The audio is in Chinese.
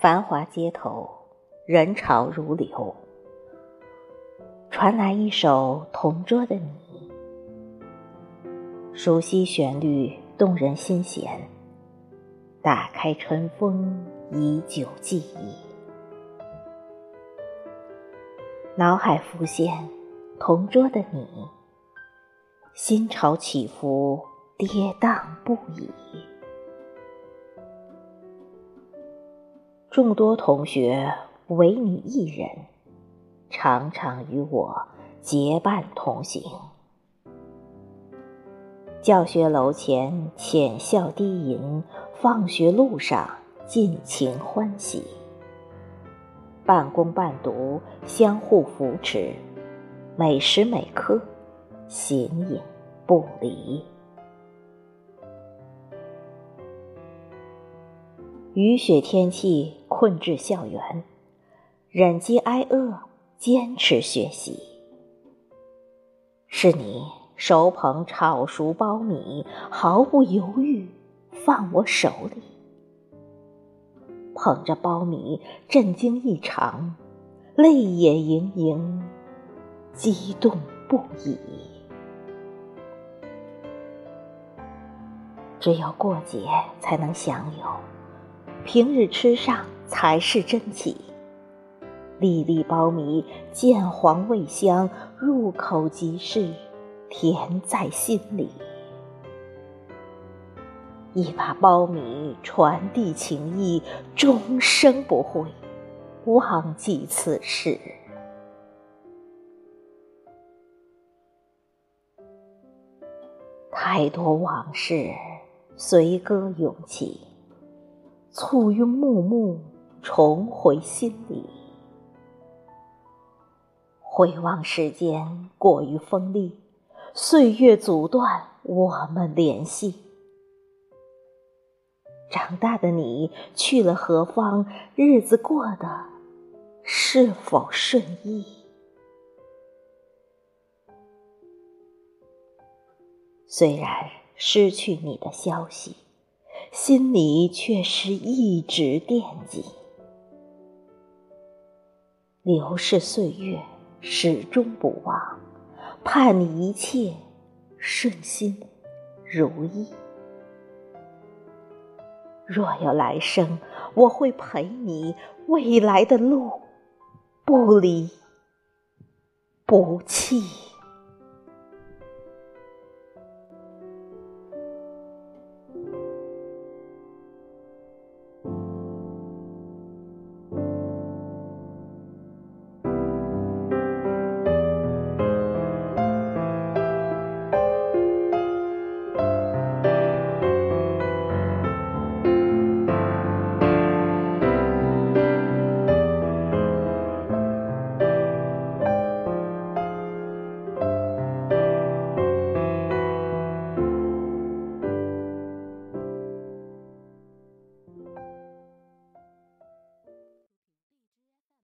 繁华街头，人潮如流，传来一首《同桌的你》，熟悉旋律，动人心弦。打开尘封已久记忆，脑海浮现同桌的你，心潮起伏，跌宕不已。众多同学，唯你一人，常常与我结伴同行。教学楼前浅笑低吟，放学路上尽情欢喜。半工半读，相互扶持，每时每刻形影不离。雨雪天气困至校园，忍饥挨饿，坚持学习。是你手捧炒熟苞米，毫不犹豫放我手里，捧着苞米震惊异常，泪眼盈盈，激动不已。只有过节才能享有。平日吃上才是真奇，粒粒苞米见黄味香，入口即是甜在心里。一把苞米传递情谊，终生不会忘记此事。太多往事随歌涌起。簇拥暮暮，重回心里。回望时间过于锋利，岁月阻断我们联系。长大的你去了何方？日子过得是否顺意？虽然失去你的消息。心里却是一直惦记，流逝岁月始终不忘，盼你一切顺心如意。若有来生，我会陪你未来的路，不离不弃。